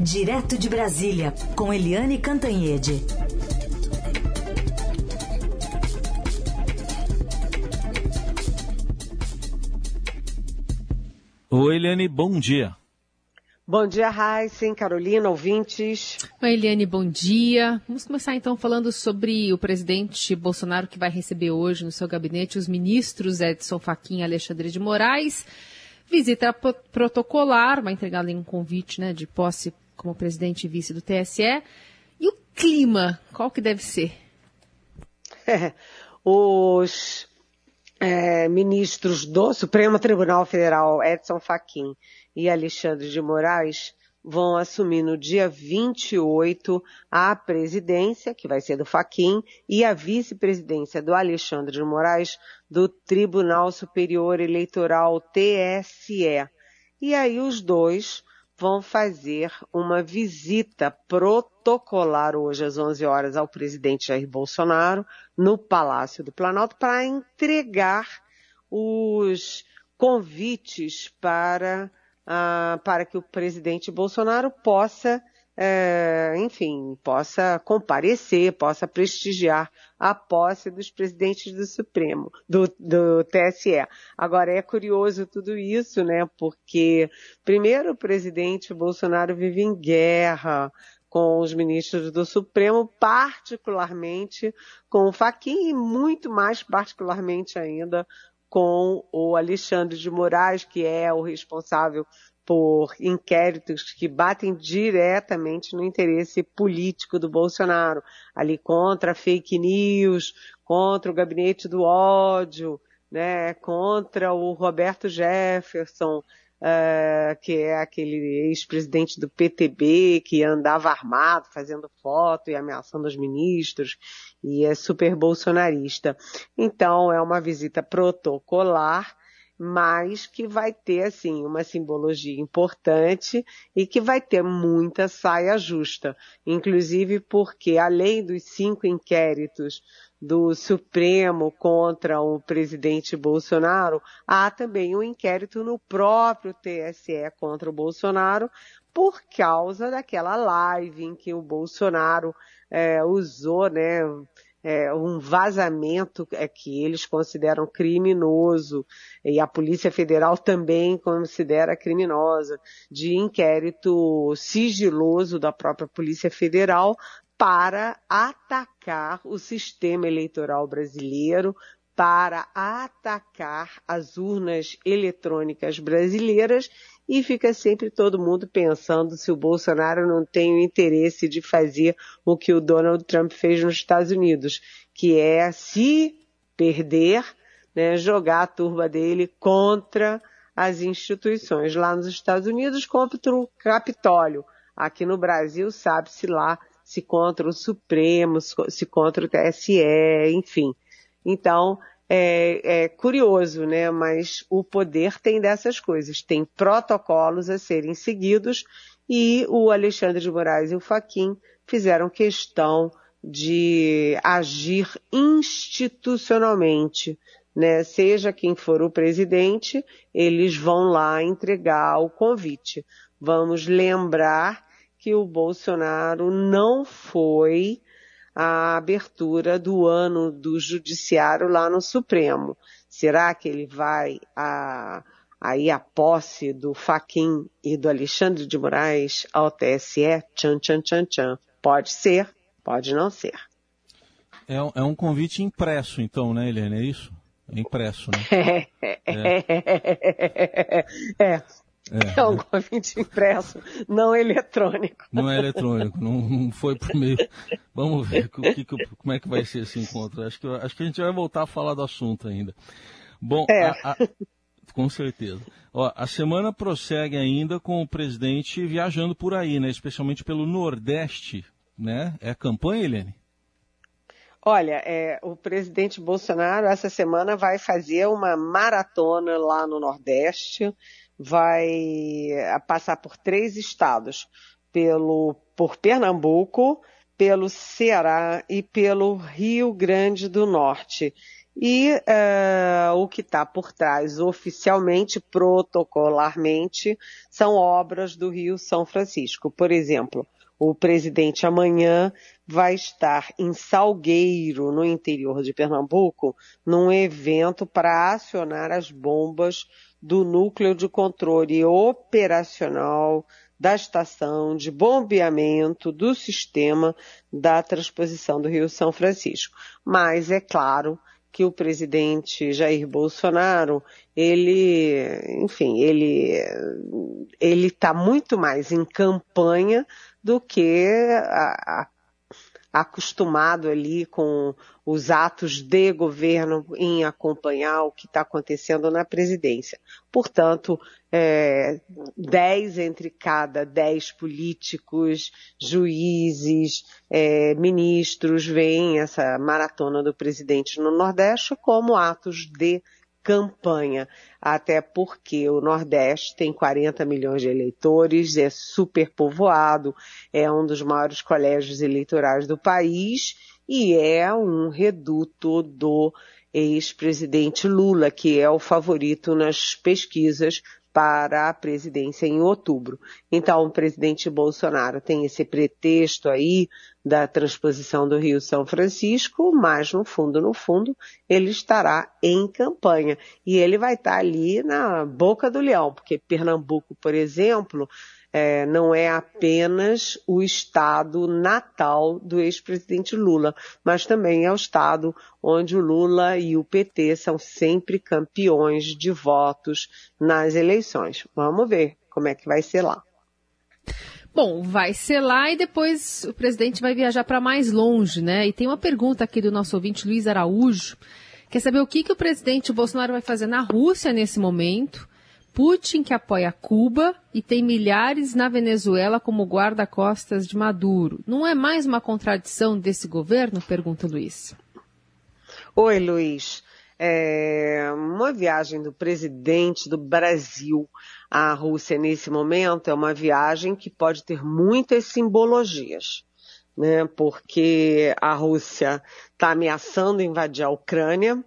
Direto de Brasília, com Eliane Cantanhede. Oi, Eliane, bom dia. Bom dia, Raíssen, Carolina, ouvintes. Oi, Eliane, bom dia. Vamos começar então falando sobre o presidente Bolsonaro que vai receber hoje no seu gabinete os ministros Edson Fachin e Alexandre de Moraes. Visita protocolar, vai entregar ali um convite né, de posse como presidente e vice do TSE. E o clima, qual que deve ser? Os é, ministros do Supremo Tribunal Federal, Edson Fachin e Alexandre de Moraes, vão assumir no dia 28 a presidência, que vai ser do Faquim, e a vice-presidência do Alexandre de Moraes do Tribunal Superior Eleitoral TSE. E aí os dois vão fazer uma visita protocolar hoje às 11 horas ao presidente Jair Bolsonaro no Palácio do Planalto para entregar os convites para ah, para que o presidente Bolsonaro possa, é, enfim, possa comparecer, possa prestigiar a posse dos presidentes do Supremo, do, do TSE. Agora é curioso tudo isso, né? Porque primeiro o presidente Bolsonaro vive em guerra com os ministros do Supremo, particularmente com o Fachin e muito mais particularmente ainda com o Alexandre de Moraes, que é o responsável por inquéritos que batem diretamente no interesse político do Bolsonaro, ali contra fake news, contra o gabinete do ódio, né, contra o Roberto Jefferson, uh, que é aquele ex-presidente do PTB que andava armado, fazendo foto e ameaçando os ministros, e é super bolsonarista. Então, é uma visita protocolar, mas que vai ter, assim, uma simbologia importante e que vai ter muita saia justa. Inclusive porque, além dos cinco inquéritos do Supremo contra o presidente Bolsonaro, há também um inquérito no próprio TSE contra o Bolsonaro por causa daquela live em que o Bolsonaro é, usou, né, é, um vazamento é, que eles consideram criminoso e a Polícia Federal também considera criminosa de inquérito sigiloso da própria Polícia Federal para atacar o sistema eleitoral brasileiro, para atacar as urnas eletrônicas brasileiras e fica sempre todo mundo pensando se o Bolsonaro não tem o interesse de fazer o que o Donald Trump fez nos Estados Unidos, que é se perder, né, jogar a turba dele contra as instituições lá nos Estados Unidos, contra o Capitólio. Aqui no Brasil, sabe-se lá se contra o Supremo, se contra o TSE, enfim. Então, é, é, curioso, né? Mas o poder tem dessas coisas, tem protocolos a serem seguidos e o Alexandre de Moraes e o Faquim fizeram questão de agir institucionalmente, né? Seja quem for o presidente, eles vão lá entregar o convite. Vamos lembrar que o Bolsonaro não foi à abertura do ano do judiciário lá no Supremo. Será que ele vai a, aí a posse do Faquin e do Alexandre de Moraes ao TSE? Tchan, tchan, tchan, tchan. Pode ser, pode não ser. É, é um convite impresso, então, né, Helena? É isso? É impresso, né? É. é. é. É, é um convite impresso, não eletrônico. Não é eletrônico, não, não foi por meio. Vamos ver que, como é que vai ser esse encontro. Acho que, acho que a gente vai voltar a falar do assunto ainda. Bom, é. a, a, com certeza. Ó, a semana prossegue ainda com o presidente viajando por aí, né? Especialmente pelo Nordeste, né? É a campanha, Helene? Olha, é, o presidente Bolsonaro essa semana vai fazer uma maratona lá no Nordeste vai eh, passar por três estados, pelo, por Pernambuco, pelo Ceará e pelo Rio Grande do Norte. E uh, o que está por trás, oficialmente, protocolarmente, são obras do Rio São Francisco. Por exemplo, o presidente amanhã vai estar em Salgueiro, no interior de Pernambuco, num evento para acionar as bombas do núcleo de controle operacional da estação de bombeamento do sistema da transposição do Rio São Francisco. Mas é claro que o presidente Jair Bolsonaro, ele, enfim, ele ele está muito mais em campanha do que a, a acostumado ali com os atos de governo em acompanhar o que está acontecendo na presidência. Portanto, é, dez entre cada dez políticos, juízes, é, ministros veem essa maratona do presidente no Nordeste como atos de campanha, até porque o Nordeste tem 40 milhões de eleitores, é super povoado, é um dos maiores colégios eleitorais do país e é um reduto do ex-presidente Lula, que é o favorito nas pesquisas para a presidência em outubro. Então, o presidente Bolsonaro tem esse pretexto aí da transposição do Rio São Francisco, mas no fundo, no fundo, ele estará em campanha. E ele vai estar ali na boca do leão, porque Pernambuco, por exemplo, é, não é apenas o estado natal do ex-presidente Lula, mas também é o estado onde o Lula e o PT são sempre campeões de votos nas eleições. Vamos ver como é que vai ser lá. Bom, vai ser lá e depois o presidente vai viajar para mais longe, né? E tem uma pergunta aqui do nosso ouvinte Luiz Araújo. Quer saber o que, que o presidente Bolsonaro vai fazer na Rússia nesse momento? Putin que apoia Cuba e tem milhares na Venezuela como guarda-costas de Maduro. Não é mais uma contradição desse governo? Pergunta Luiz. Oi, Luiz. É uma viagem do presidente do Brasil à Rússia nesse momento é uma viagem que pode ter muitas simbologias, né? Porque a Rússia está ameaçando invadir a Ucrânia,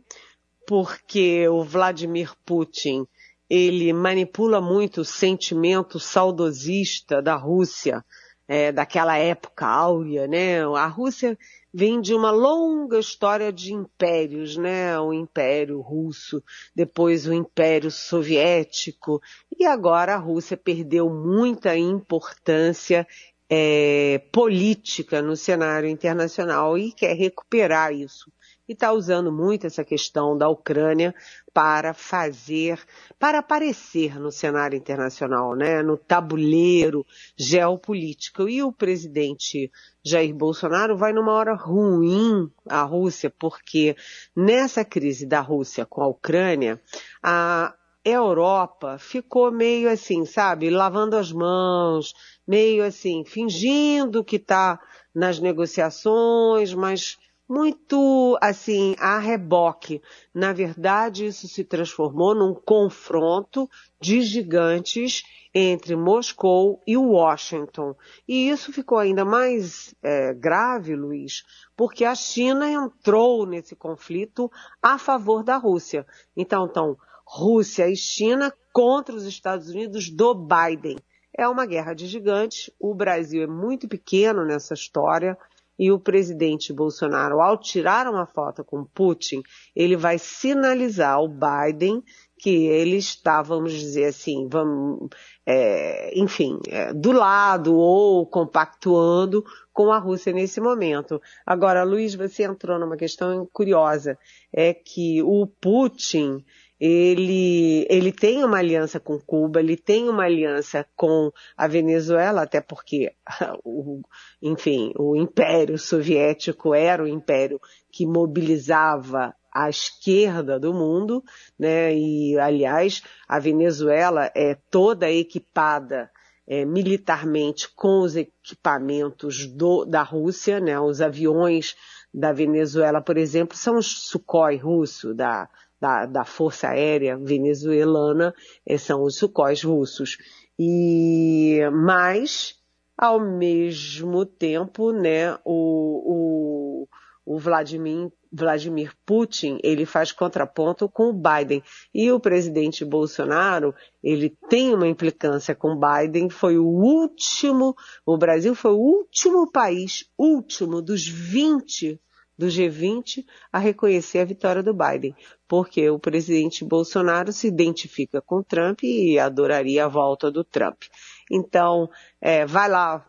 porque o Vladimir Putin ele manipula muito o sentimento saudosista da Rússia, é, daquela época áurea, né? A Rússia vem de uma longa história de impérios, né? O Império Russo, depois o Império Soviético, e agora a Rússia perdeu muita importância é, política no cenário internacional e quer recuperar isso e está usando muito essa questão da Ucrânia para fazer, para aparecer no cenário internacional, né, no tabuleiro geopolítico. E o presidente Jair Bolsonaro vai numa hora ruim à Rússia, porque nessa crise da Rússia com a Ucrânia, a Europa ficou meio assim, sabe, lavando as mãos, meio assim, fingindo que está nas negociações, mas muito assim a reboque. Na verdade, isso se transformou num confronto de gigantes entre Moscou e Washington. E isso ficou ainda mais é, grave, Luiz, porque a China entrou nesse conflito a favor da Rússia. Então, então Rússia e China contra os Estados Unidos do Biden. É uma guerra de gigantes. O Brasil é muito pequeno nessa história e o presidente Bolsonaro, ao tirar uma foto com Putin, ele vai sinalizar ao Biden que ele está, vamos dizer assim, vamos, é, enfim, é, do lado ou compactuando com a Rússia nesse momento. Agora, Luiz, você entrou numa questão curiosa, é que o Putin, ele, ele tem uma aliança com Cuba, ele tem uma aliança com a Venezuela, até porque, o, enfim, o Império Soviético era o império que mobilizava a esquerda do mundo, né? E, aliás, a Venezuela é toda equipada é, militarmente com os equipamentos do, da Rússia, né? Os aviões da Venezuela, por exemplo, são os Sukhoi russo, da da, da Força Aérea venezuelana eh, são os sucóis russos. E, mas, ao mesmo tempo, né, o, o, o Vladimir, Vladimir Putin, ele faz contraponto com o Biden. E o presidente Bolsonaro, ele tem uma implicância com o Biden, foi o último, o Brasil foi o último país, último dos 20 do G20 a reconhecer a vitória do Biden, porque o presidente Bolsonaro se identifica com Trump e adoraria a volta do Trump. Então, é, vai lá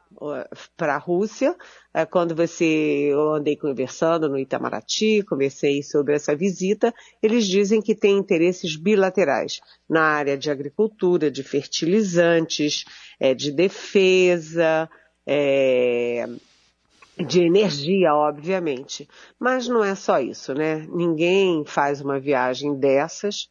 para a Rússia, é, quando você, eu andei conversando no Itamaraty, conversei sobre essa visita, eles dizem que tem interesses bilaterais na área de agricultura, de fertilizantes, é, de defesa, é, de energia, obviamente. Mas não é só isso, né? Ninguém faz uma viagem dessas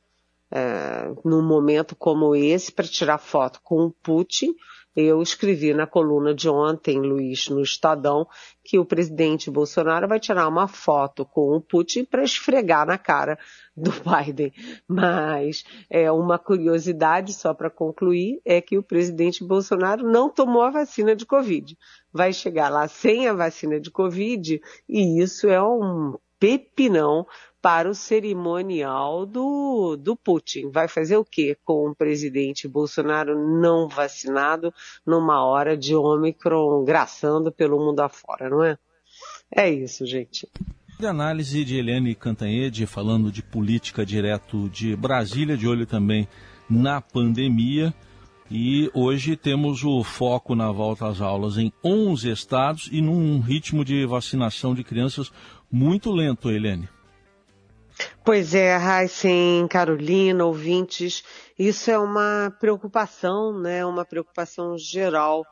é, num momento como esse para tirar foto com o Putin. Eu escrevi na coluna de ontem, Luiz, no Estadão, que o presidente Bolsonaro vai tirar uma foto com o Putin para esfregar na cara do Biden. Mas é uma curiosidade, só para concluir, é que o presidente Bolsonaro não tomou a vacina de Covid. Vai chegar lá sem a vacina de Covid e isso é um pepinão para o cerimonial do, do Putin. Vai fazer o quê com o presidente Bolsonaro não vacinado numa hora de Ômicron graçando pelo mundo afora, não é? É isso, gente. De análise de Eliane Cantanhede, falando de política direto de Brasília, de olho também na pandemia. E hoje temos o foco na volta às aulas em 11 estados e num ritmo de vacinação de crianças muito lento, Eliane. Pois é, Heisen, Carolina, ouvintes, isso é uma preocupação, né? Uma preocupação geral,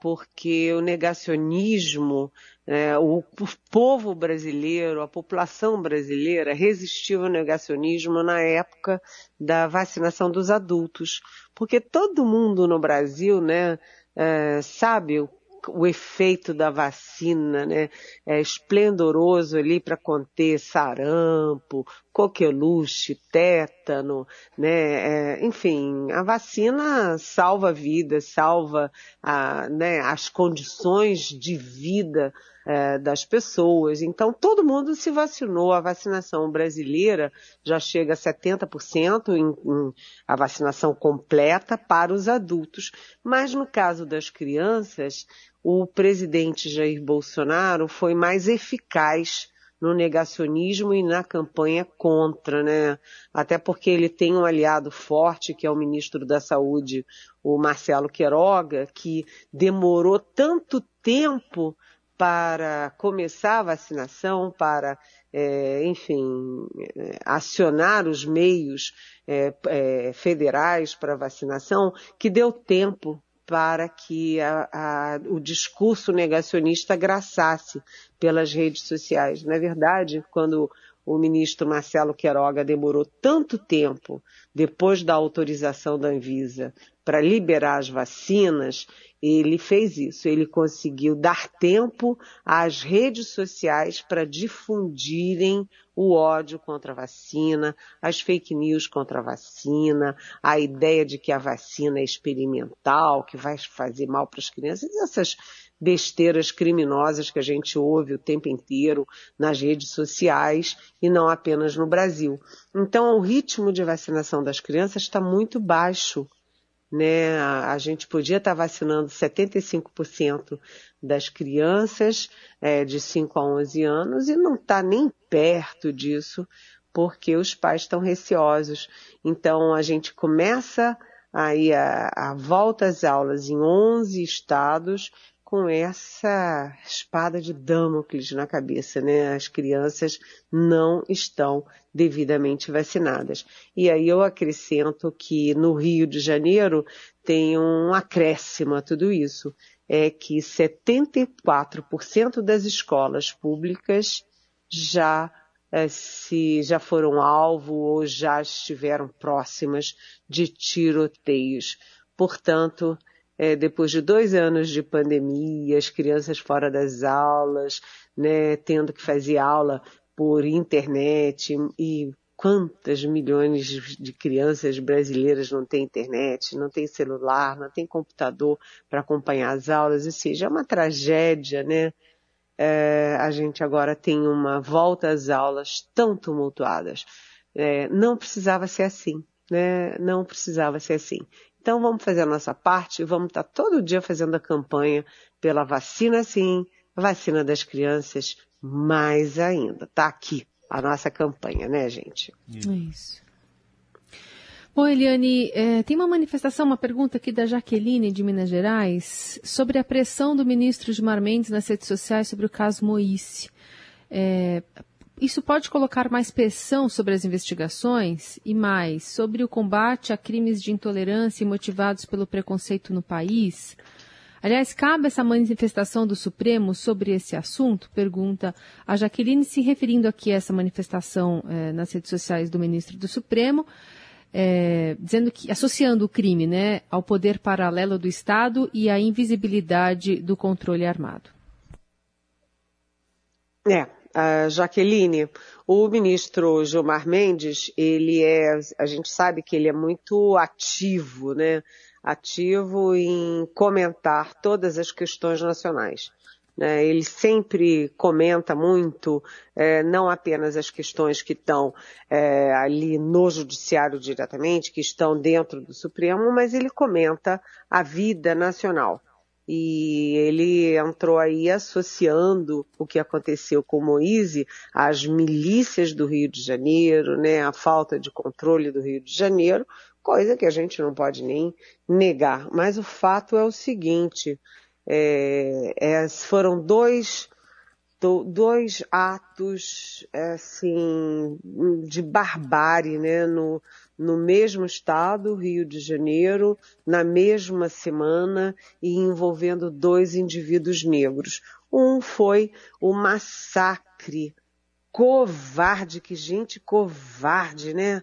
porque o negacionismo, né? o povo brasileiro, a população brasileira resistiu ao negacionismo na época da vacinação dos adultos, porque todo mundo no Brasil, né? É, sabe o o efeito da vacina, né? É esplendoroso ali para conter sarampo, coqueluche, tétano, né? É, enfim, a vacina salva vidas, salva a, né, as condições de vida é, das pessoas. Então, todo mundo se vacinou. A vacinação brasileira já chega a 70% em, em a vacinação completa para os adultos. Mas no caso das crianças, o presidente Jair Bolsonaro foi mais eficaz no negacionismo e na campanha contra, né? Até porque ele tem um aliado forte, que é o ministro da Saúde, o Marcelo Queiroga, que demorou tanto tempo para começar a vacinação, para, é, enfim, é, acionar os meios é, é, federais para vacinação, que deu tempo para que a, a, o discurso negacionista graçasse pelas redes sociais. Na verdade, quando o ministro Marcelo Queiroga demorou tanto tempo depois da autorização da Anvisa para liberar as vacinas, ele fez isso. Ele conseguiu dar tempo às redes sociais para difundirem o ódio contra a vacina, as fake news contra a vacina, a ideia de que a vacina é experimental, que vai fazer mal para as crianças, essas besteiras criminosas que a gente ouve o tempo inteiro nas redes sociais e não apenas no Brasil. Então, o ritmo de vacinação das crianças está muito baixo né? A, gente podia estar vacinando 75% das crianças é, de 5 a 11 anos e não está nem perto disso, porque os pais estão receosos. Então a gente começa aí a, a volta às aulas em 11 estados com essa espada de Damocles na cabeça, né? As crianças não estão devidamente vacinadas. E aí eu acrescento que no Rio de Janeiro tem um acréscimo a tudo isso, é que 74% das escolas públicas já é, se já foram alvo ou já estiveram próximas de tiroteios. Portanto, é, depois de dois anos de pandemia, as crianças fora das aulas, né, tendo que fazer aula por internet e quantas milhões de crianças brasileiras não têm internet, não têm celular, não têm computador para acompanhar as aulas, ou seja, é uma tragédia, né? é, a gente agora tem uma volta às aulas tão tumultuadas. É, não precisava ser assim, né? Não precisava ser assim. Então vamos fazer a nossa parte, vamos estar todo dia fazendo a campanha pela vacina sim, vacina das crianças mais ainda. Tá aqui a nossa campanha, né, gente? É isso. Bom, Eliane, é, tem uma manifestação, uma pergunta aqui da Jaqueline de Minas Gerais sobre a pressão do ministro Gilmar Mendes nas redes sociais sobre o caso Moísse. É, isso pode colocar mais pressão sobre as investigações e mais sobre o combate a crimes de intolerância motivados pelo preconceito no país? Aliás, cabe essa manifestação do Supremo sobre esse assunto? Pergunta a Jaqueline, se referindo aqui a essa manifestação é, nas redes sociais do ministro do Supremo é, dizendo que associando o crime né, ao poder paralelo do Estado e à invisibilidade do controle armado. É, a Jaqueline, o ministro Gilmar Mendes, ele é, a gente sabe que ele é muito ativo, né? Ativo em comentar todas as questões nacionais. Né? Ele sempre comenta muito, é, não apenas as questões que estão é, ali no judiciário diretamente, que estão dentro do Supremo, mas ele comenta a vida nacional. E ele entrou aí associando o que aconteceu com Moise às milícias do Rio de Janeiro, né, a falta de controle do Rio de Janeiro, coisa que a gente não pode nem negar. Mas o fato é o seguinte, é, é, foram dois, do, dois atos assim, de barbárie né, no, no mesmo estado, Rio de Janeiro, na mesma semana e envolvendo dois indivíduos negros. Um foi o massacre covarde, que gente covarde, né?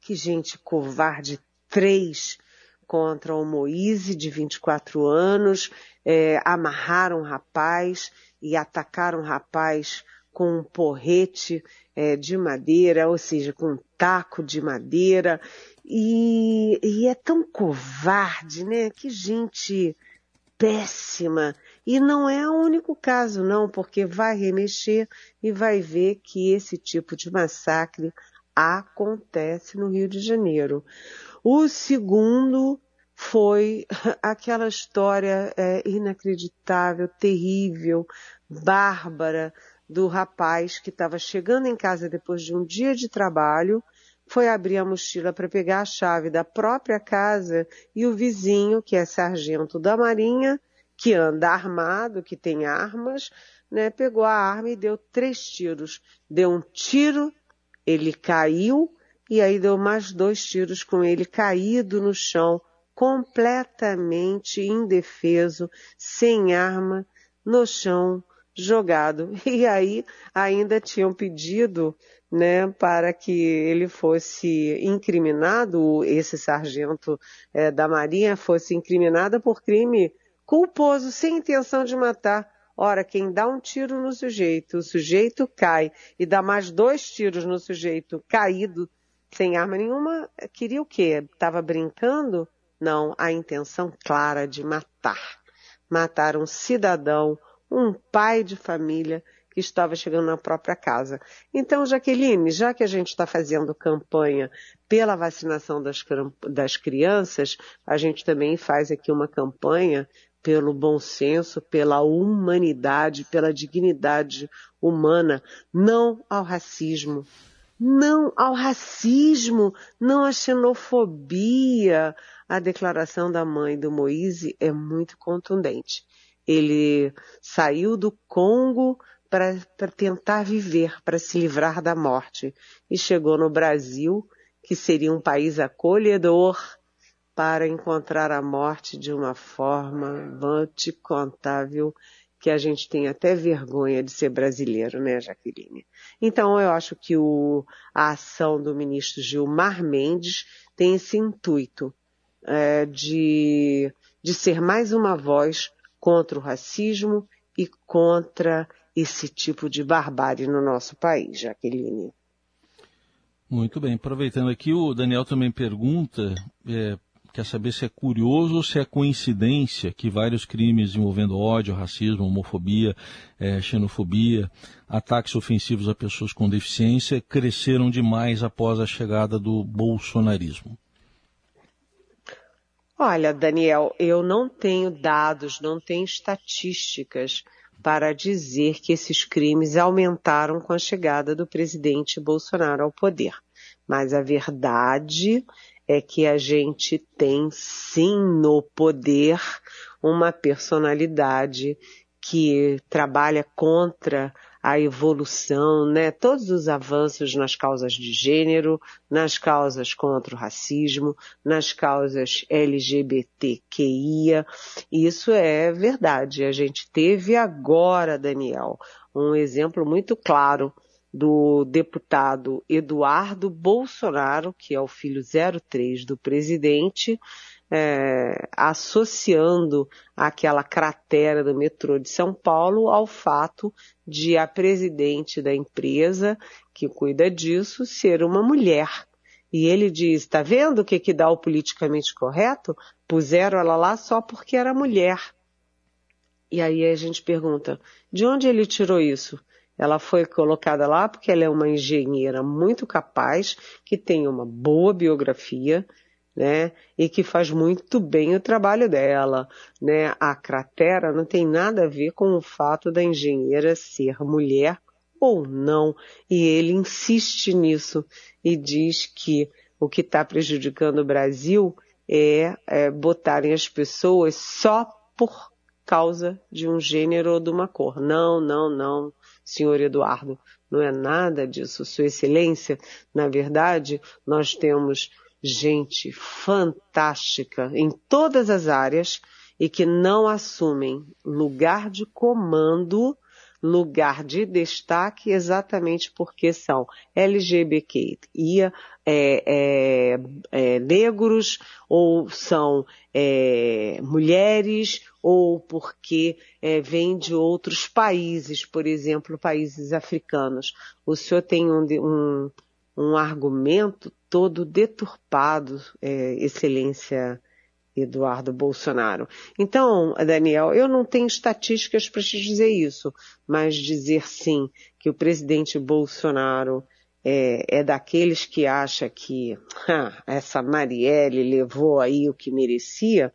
Que gente covarde. Três contra o Moise, de 24 anos, é, amarraram o rapaz e atacaram o rapaz com um porrete é, de madeira, ou seja, com um taco de madeira. E, e é tão covarde, né? Que gente péssima. E não é o único caso, não, porque vai remexer e vai ver que esse tipo de massacre acontece no Rio de Janeiro. O segundo foi aquela história é, inacreditável, terrível, bárbara do rapaz que estava chegando em casa depois de um dia de trabalho, foi abrir a mochila para pegar a chave da própria casa e o vizinho, que é sargento da Marinha, que anda armado, que tem armas, né, pegou a arma e deu três tiros. Deu um tiro, ele caiu, e aí deu mais dois tiros com ele caído no chão, completamente indefeso, sem arma, no chão, jogado. E aí ainda tinham pedido né, para que ele fosse incriminado, esse sargento é, da Marinha fosse incriminado por crime culposo, sem intenção de matar. Ora, quem dá um tiro no sujeito, o sujeito cai e dá mais dois tiros no sujeito caído, sem arma nenhuma, queria o quê? Estava brincando? Não, a intenção clara de matar. Matar um cidadão, um pai de família que estava chegando na própria casa. Então, Jaqueline, já que a gente está fazendo campanha pela vacinação das, das crianças, a gente também faz aqui uma campanha pelo bom senso, pela humanidade, pela dignidade humana, não ao racismo, não ao racismo, não à xenofobia. A declaração da mãe do Moise é muito contundente. Ele saiu do Congo para tentar viver, para se livrar da morte, e chegou no Brasil, que seria um país acolhedor, para encontrar a morte de uma forma, vou viu, que a gente tem até vergonha de ser brasileiro, né, Jaqueline? Então, eu acho que o, a ação do ministro Gilmar Mendes tem esse intuito é, de, de ser mais uma voz contra o racismo e contra esse tipo de barbárie no nosso país, Jaqueline. Muito bem. Aproveitando aqui, o Daniel também pergunta, é, quer saber se é curioso ou se é coincidência que vários crimes envolvendo ódio, racismo, homofobia, é, xenofobia, ataques ofensivos a pessoas com deficiência cresceram demais após a chegada do bolsonarismo. Olha, Daniel, eu não tenho dados, não tenho estatísticas para dizer que esses crimes aumentaram com a chegada do presidente Bolsonaro ao poder. Mas a verdade é que a gente tem sim no poder uma personalidade que trabalha contra a evolução, né, todos os avanços nas causas de gênero, nas causas contra o racismo, nas causas LGBTQIA. Isso é verdade. A gente teve agora, Daniel, um exemplo muito claro do deputado Eduardo Bolsonaro, que é o filho 03 do presidente, é, associando aquela cratera do metrô de São Paulo ao fato de a presidente da empresa que cuida disso ser uma mulher. E ele diz, está vendo o que, que dá o politicamente correto? Puseram ela lá só porque era mulher. E aí a gente pergunta, de onde ele tirou isso? Ela foi colocada lá porque ela é uma engenheira muito capaz, que tem uma boa biografia, né? E que faz muito bem o trabalho dela, né? A cratera não tem nada a ver com o fato da engenheira ser mulher ou não. E ele insiste nisso e diz que o que está prejudicando o Brasil é, é botarem as pessoas só por causa de um gênero ou de uma cor. Não, não, não, senhor Eduardo, não é nada disso. Sua Excelência, na verdade, nós temos gente fantástica em todas as áreas e que não assumem lugar de comando, lugar de destaque, exatamente porque são LGBTQIA, é, é, é, negros, ou são é, mulheres, ou porque é, vêm de outros países, por exemplo, países africanos. O senhor tem um, um, um argumento todo deturpado, é, Excelência Eduardo Bolsonaro. Então, Daniel, eu não tenho estatísticas para te dizer isso, mas dizer sim que o presidente Bolsonaro é, é daqueles que acha que essa Marielle levou aí o que merecia,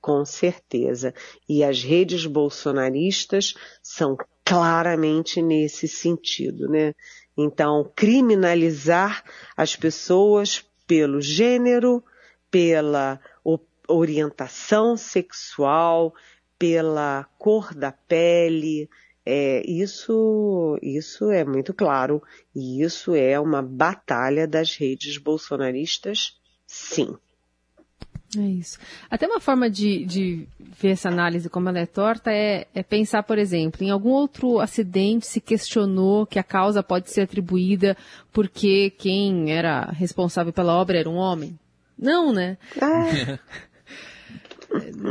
com certeza. E as redes bolsonaristas são claramente nesse sentido, né? Então, criminalizar as pessoas pelo gênero, pela orientação sexual, pela cor da pele, é, isso, isso é muito claro e isso é uma batalha das redes bolsonaristas, sim. É isso. Até uma forma de, de ver essa análise como ela é torta é, é, pensar, por exemplo, em algum outro acidente se questionou que a causa pode ser atribuída porque quem era responsável pela obra era um homem? Não, né? Ah.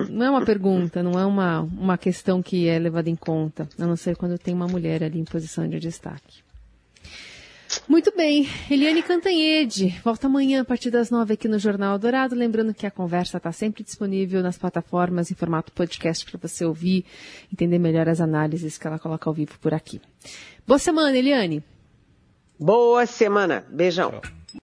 não é uma pergunta, não é uma, uma questão que é levada em conta, a não ser quando tem uma mulher ali em posição de destaque. Muito bem, Eliane Cantanhede, volta amanhã a partir das nove aqui no Jornal Dourado. Lembrando que a conversa está sempre disponível nas plataformas em formato podcast para você ouvir, entender melhor as análises que ela coloca ao vivo por aqui. Boa semana, Eliane. Boa semana. Beijão. Tchau.